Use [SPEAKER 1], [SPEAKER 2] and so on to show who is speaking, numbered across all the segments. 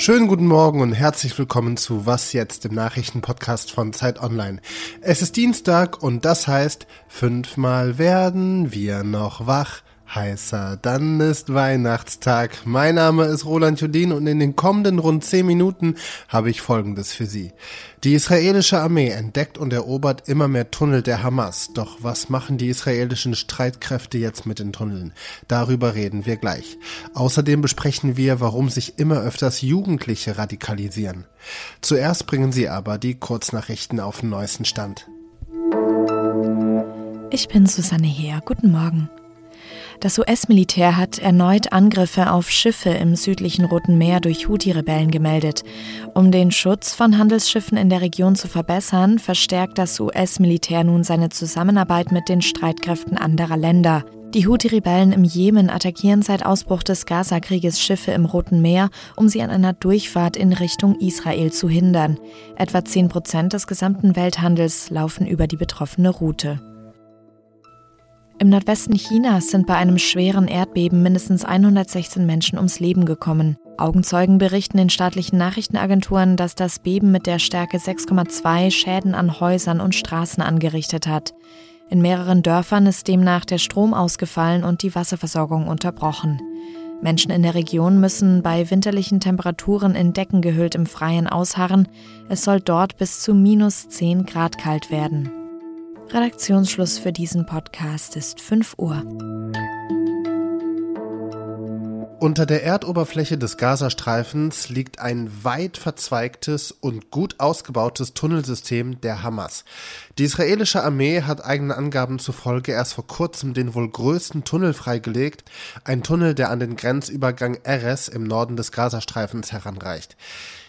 [SPEAKER 1] Schönen guten Morgen und herzlich willkommen zu Was jetzt, dem Nachrichtenpodcast von Zeit Online. Es ist Dienstag und das heißt, fünfmal werden wir noch wach heißer. Dann ist Weihnachtstag. Mein Name ist Roland Judin und in den kommenden rund zehn Minuten habe ich Folgendes für Sie. Die israelische Armee entdeckt und erobert immer mehr Tunnel der Hamas. Doch was machen die israelischen Streitkräfte jetzt mit den Tunneln? Darüber reden wir gleich. Außerdem besprechen wir, warum sich immer öfters Jugendliche radikalisieren. Zuerst bringen Sie aber die Kurznachrichten auf den neuesten Stand.
[SPEAKER 2] Ich bin Susanne Heer. Guten Morgen. Das US-Militär hat erneut Angriffe auf Schiffe im südlichen Roten Meer durch Houthi-Rebellen gemeldet. Um den Schutz von Handelsschiffen in der Region zu verbessern, verstärkt das US-Militär nun seine Zusammenarbeit mit den Streitkräften anderer Länder. Die Houthi-Rebellen im Jemen attackieren seit Ausbruch des Gaza-Krieges Schiffe im Roten Meer, um sie an einer Durchfahrt in Richtung Israel zu hindern. Etwa 10 Prozent des gesamten Welthandels laufen über die betroffene Route. Im Nordwesten Chinas sind bei einem schweren Erdbeben mindestens 116 Menschen ums Leben gekommen. Augenzeugen berichten in staatlichen Nachrichtenagenturen, dass das Beben mit der Stärke 6,2 Schäden an Häusern und Straßen angerichtet hat. In mehreren Dörfern ist demnach der Strom ausgefallen und die Wasserversorgung unterbrochen. Menschen in der Region müssen bei winterlichen Temperaturen in Decken gehüllt im Freien ausharren. Es soll dort bis zu minus 10 Grad kalt werden. Redaktionsschluss für diesen Podcast ist 5 Uhr.
[SPEAKER 1] Unter der Erdoberfläche des Gazastreifens liegt ein weit verzweigtes und gut ausgebautes Tunnelsystem der Hamas. Die israelische Armee hat eigenen Angaben zufolge erst vor kurzem den wohl größten Tunnel freigelegt, ein Tunnel, der an den Grenzübergang Erez im Norden des Gazastreifens heranreicht.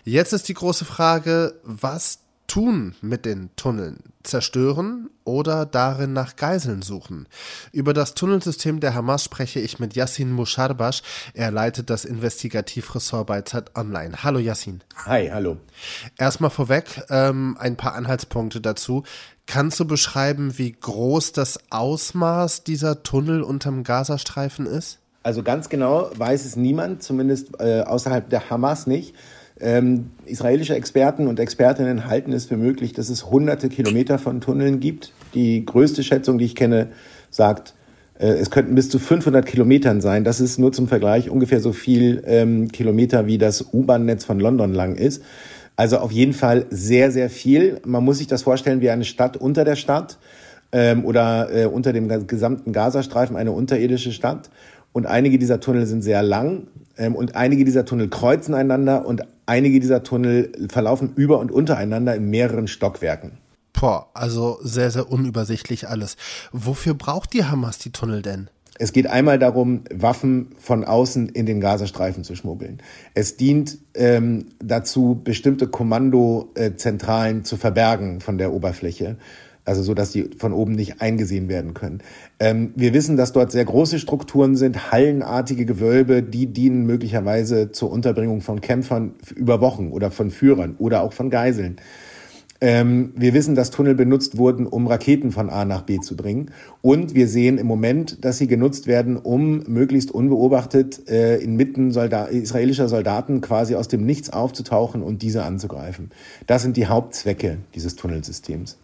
[SPEAKER 1] Jetzt ist die große Frage, was tun mit den Tunneln? Zerstören oder darin nach Geiseln suchen? Über das Tunnelsystem der Hamas spreche ich mit Yassin Musharbash. Er leitet das Investigativressort bei Zeit Online. Hallo Yassin.
[SPEAKER 3] Hi, hallo.
[SPEAKER 1] Erstmal vorweg ähm, ein paar Anhaltspunkte dazu. Kannst du beschreiben, wie groß das Ausmaß dieser Tunnel unterm Gazastreifen ist?
[SPEAKER 3] Also ganz genau weiß es niemand, zumindest äh, außerhalb der Hamas nicht. Ähm, israelische Experten und Expertinnen halten es für möglich, dass es hunderte Kilometer von Tunneln gibt. Die größte Schätzung, die ich kenne, sagt, äh, es könnten bis zu 500 Kilometern sein. Das ist nur zum Vergleich ungefähr so viel ähm, Kilometer, wie das U-Bahn-Netz von London lang ist. Also auf jeden Fall sehr, sehr viel. Man muss sich das vorstellen wie eine Stadt unter der Stadt ähm, oder äh, unter dem gesamten Gazastreifen, eine unterirdische Stadt. Und einige dieser Tunnel sind sehr lang ähm, und einige dieser Tunnel kreuzen einander und einige dieser Tunnel verlaufen über und untereinander in mehreren Stockwerken.
[SPEAKER 1] Boah, also sehr, sehr unübersichtlich alles. Wofür braucht die Hamas die Tunnel denn?
[SPEAKER 3] Es geht einmal darum, Waffen von außen in den Gazastreifen zu schmuggeln. Es dient ähm, dazu, bestimmte Kommandozentralen zu verbergen von der Oberfläche also so, dass die von oben nicht eingesehen werden können. Ähm, wir wissen, dass dort sehr große Strukturen sind, hallenartige Gewölbe, die dienen möglicherweise zur Unterbringung von Kämpfern über Wochen oder von Führern oder auch von Geiseln. Ähm, wir wissen, dass Tunnel benutzt wurden, um Raketen von A nach B zu bringen. Und wir sehen im Moment, dass sie genutzt werden, um möglichst unbeobachtet äh, inmitten Solda israelischer Soldaten quasi aus dem Nichts aufzutauchen und diese anzugreifen. Das sind die Hauptzwecke dieses Tunnelsystems.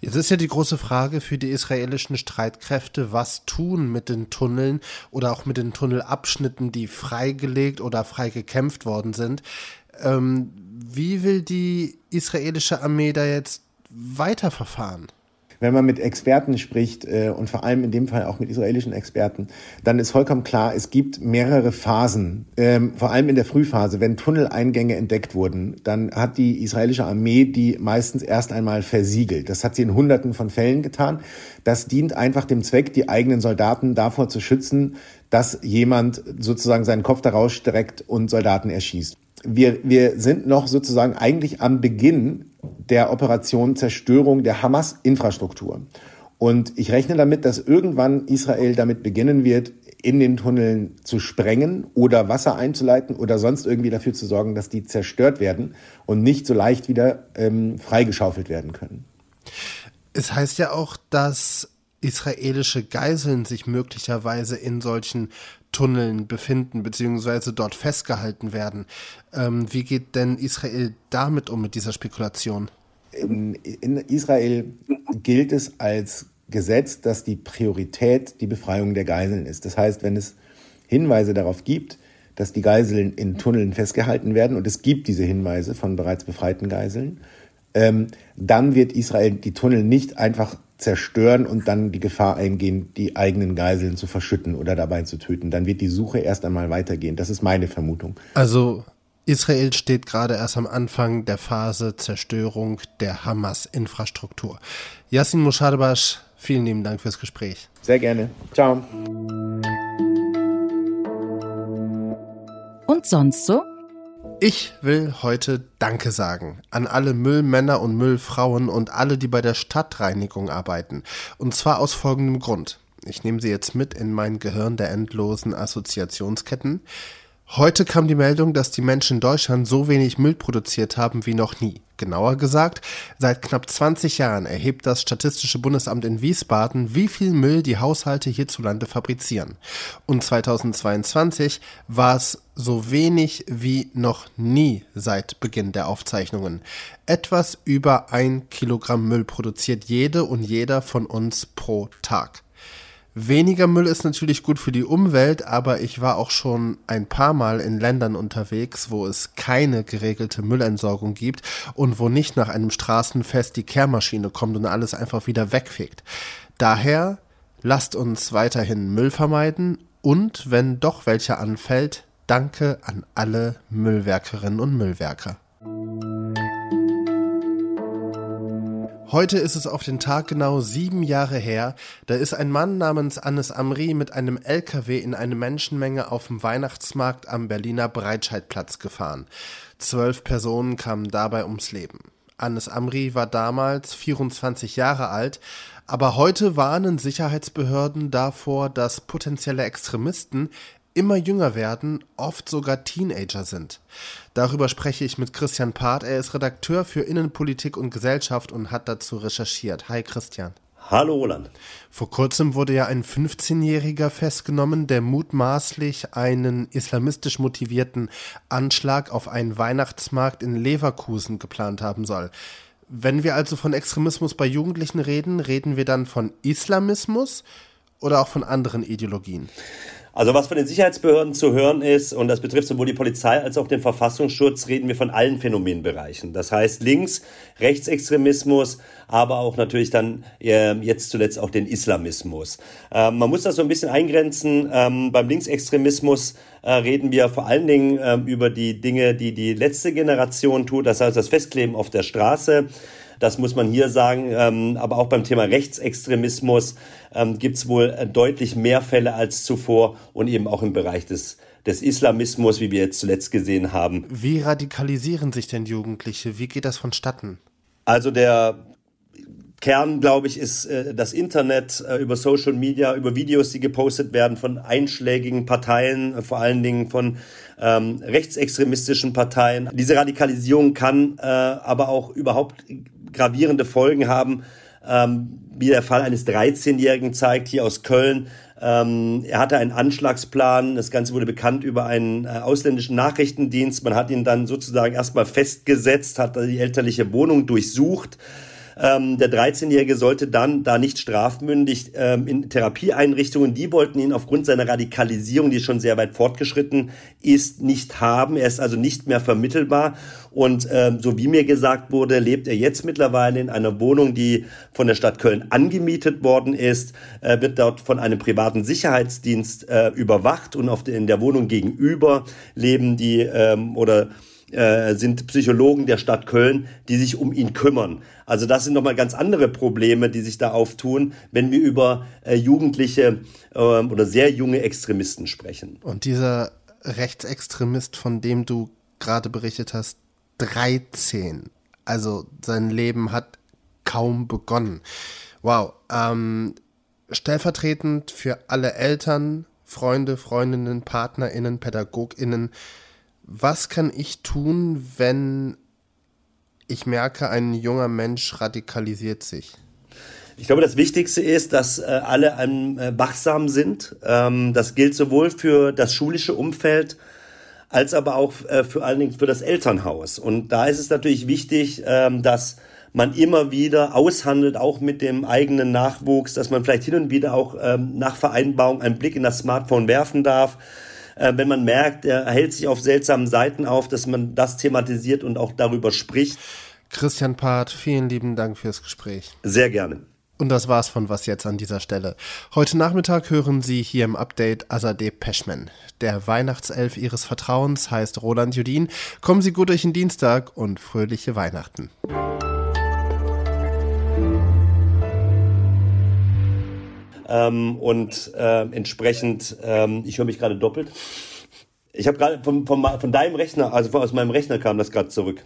[SPEAKER 1] Jetzt ist ja die große Frage für die israelischen Streitkräfte, was tun mit den Tunneln oder auch mit den Tunnelabschnitten, die freigelegt oder frei gekämpft worden sind. Ähm, wie will die israelische Armee da jetzt weiterverfahren?
[SPEAKER 3] Wenn man mit Experten spricht äh, und vor allem in dem Fall auch mit israelischen Experten, dann ist vollkommen klar, es gibt mehrere Phasen. Ähm, vor allem in der Frühphase, wenn Tunneleingänge entdeckt wurden, dann hat die israelische Armee die meistens erst einmal versiegelt. Das hat sie in Hunderten von Fällen getan. Das dient einfach dem Zweck, die eigenen Soldaten davor zu schützen, dass jemand sozusagen seinen Kopf daraus streckt und Soldaten erschießt wir, wir sind noch sozusagen eigentlich am Beginn der Operation Zerstörung der Hamas-Infrastruktur. Und ich rechne damit, dass irgendwann Israel damit beginnen wird, in den Tunneln zu sprengen oder Wasser einzuleiten oder sonst irgendwie dafür zu sorgen, dass die zerstört werden und nicht so leicht wieder ähm, freigeschaufelt werden können.
[SPEAKER 1] Es heißt ja auch, dass israelische Geiseln sich möglicherweise in solchen Tunneln befinden, beziehungsweise dort festgehalten werden. Ähm, wie geht denn Israel damit um mit dieser Spekulation?
[SPEAKER 3] In, in Israel gilt es als Gesetz, dass die Priorität die Befreiung der Geiseln ist. Das heißt, wenn es Hinweise darauf gibt, dass die Geiseln in Tunneln festgehalten werden, und es gibt diese Hinweise von bereits befreiten Geiseln, ähm, dann wird Israel die Tunnel nicht einfach zerstören und dann die Gefahr eingehen, die eigenen Geiseln zu verschütten oder dabei zu töten. Dann wird die Suche erst einmal weitergehen. Das ist meine Vermutung.
[SPEAKER 1] Also Israel steht gerade erst am Anfang der Phase Zerstörung der Hamas-Infrastruktur. Yassin Moshadebash, vielen lieben Dank fürs Gespräch.
[SPEAKER 3] Sehr gerne. Ciao.
[SPEAKER 2] Und sonst so?
[SPEAKER 1] Ich will heute Danke sagen an alle Müllmänner und Müllfrauen und alle, die bei der Stadtreinigung arbeiten. Und zwar aus folgendem Grund. Ich nehme sie jetzt mit in mein Gehirn der endlosen Assoziationsketten. Heute kam die Meldung, dass die Menschen in Deutschland so wenig Müll produziert haben wie noch nie. Genauer gesagt, seit knapp 20 Jahren erhebt das Statistische Bundesamt in Wiesbaden, wie viel Müll die Haushalte hierzulande fabrizieren. Und 2022 war es so wenig wie noch nie seit Beginn der Aufzeichnungen. Etwas über ein Kilogramm Müll produziert jede und jeder von uns pro Tag. Weniger Müll ist natürlich gut für die Umwelt, aber ich war auch schon ein paar Mal in Ländern unterwegs, wo es keine geregelte Müllentsorgung gibt und wo nicht nach einem Straßenfest die Kehrmaschine kommt und alles einfach wieder wegfegt. Daher lasst uns weiterhin Müll vermeiden und wenn doch welcher anfällt, danke an alle Müllwerkerinnen und Müllwerker. Heute ist es auf den Tag genau sieben Jahre her, da ist ein Mann namens Annes Amri mit einem LKW in eine Menschenmenge auf dem Weihnachtsmarkt am Berliner Breitscheidplatz gefahren. Zwölf Personen kamen dabei ums Leben. Annes Amri war damals 24 Jahre alt, aber heute warnen Sicherheitsbehörden davor, dass potenzielle Extremisten immer jünger werden, oft sogar Teenager sind. Darüber spreche ich mit Christian Part. Er ist Redakteur für Innenpolitik und Gesellschaft und hat dazu recherchiert. Hi Christian.
[SPEAKER 4] Hallo Roland.
[SPEAKER 1] Vor kurzem wurde ja ein 15-Jähriger festgenommen, der mutmaßlich einen islamistisch motivierten Anschlag auf einen Weihnachtsmarkt in Leverkusen geplant haben soll. Wenn wir also von Extremismus bei Jugendlichen reden, reden wir dann von Islamismus oder auch von anderen Ideologien?
[SPEAKER 4] Also was von den Sicherheitsbehörden zu hören ist, und das betrifft sowohl die Polizei als auch den Verfassungsschutz, reden wir von allen Phänomenbereichen. Das heißt links, Rechtsextremismus, aber auch natürlich dann äh, jetzt zuletzt auch den Islamismus. Ähm, man muss das so ein bisschen eingrenzen. Ähm, beim Linksextremismus äh, reden wir vor allen Dingen ähm, über die Dinge, die die letzte Generation tut, das heißt das Festkleben auf der Straße. Das muss man hier sagen. Ähm, aber auch beim Thema Rechtsextremismus ähm, gibt es wohl äh, deutlich mehr Fälle als zuvor und eben auch im Bereich des des Islamismus, wie wir jetzt zuletzt gesehen haben.
[SPEAKER 1] Wie radikalisieren sich denn Jugendliche? Wie geht das vonstatten?
[SPEAKER 4] Also der Kern, glaube ich, ist äh, das Internet äh, über Social Media, über Videos, die gepostet werden von einschlägigen Parteien, äh, vor allen Dingen von ähm, rechtsextremistischen Parteien. Diese Radikalisierung kann äh, aber auch überhaupt gravierende Folgen haben, ähm, wie der Fall eines 13-Jährigen zeigt, hier aus Köln. Ähm, er hatte einen Anschlagsplan, das Ganze wurde bekannt über einen äh, ausländischen Nachrichtendienst. Man hat ihn dann sozusagen erstmal festgesetzt, hat die elterliche Wohnung durchsucht ähm, der 13-Jährige sollte dann da nicht strafmündig ähm, in Therapieeinrichtungen, die wollten ihn aufgrund seiner Radikalisierung, die schon sehr weit fortgeschritten ist, nicht haben. Er ist also nicht mehr vermittelbar. Und ähm, so wie mir gesagt wurde, lebt er jetzt mittlerweile in einer Wohnung, die von der Stadt Köln angemietet worden ist, äh, wird dort von einem privaten Sicherheitsdienst äh, überwacht und auf der, in der Wohnung gegenüber leben die ähm, oder äh, sind Psychologen der Stadt Köln, die sich um ihn kümmern. Also das sind nochmal ganz andere Probleme, die sich da auftun, wenn wir über äh, Jugendliche äh, oder sehr junge Extremisten sprechen.
[SPEAKER 1] Und dieser Rechtsextremist, von dem du gerade berichtet hast, 13. Also sein Leben hat kaum begonnen. Wow. Ähm, stellvertretend für alle Eltern, Freunde, Freundinnen, PartnerInnen, PädagogInnen, was kann ich tun, wenn ich merke, ein junger Mensch radikalisiert sich?
[SPEAKER 4] Ich glaube, das Wichtigste ist, dass äh, alle ähm, äh, wachsam sind. Ähm, das gilt sowohl für das schulische Umfeld als aber auch äh, für allen Dingen für das Elternhaus. Und da ist es natürlich wichtig, ähm, dass man immer wieder aushandelt, auch mit dem eigenen Nachwuchs, dass man vielleicht hin und wieder auch ähm, nach Vereinbarung einen Blick in das Smartphone werfen darf. Äh, wenn man merkt, er hält sich auf seltsamen Seiten auf, dass man das thematisiert und auch darüber spricht.
[SPEAKER 1] Christian Part, vielen lieben Dank fürs Gespräch.
[SPEAKER 4] Sehr gerne.
[SPEAKER 1] Und das war's von Was jetzt an dieser Stelle. Heute Nachmittag hören Sie hier im Update Azadeh Peschman. Der Weihnachtself Ihres Vertrauens heißt Roland Judin. Kommen Sie gut durch den Dienstag und fröhliche Weihnachten.
[SPEAKER 4] Ähm, und äh, entsprechend, ähm, ich höre mich gerade doppelt. Ich habe gerade von, von, von deinem Rechner, also aus meinem Rechner kam das gerade zurück.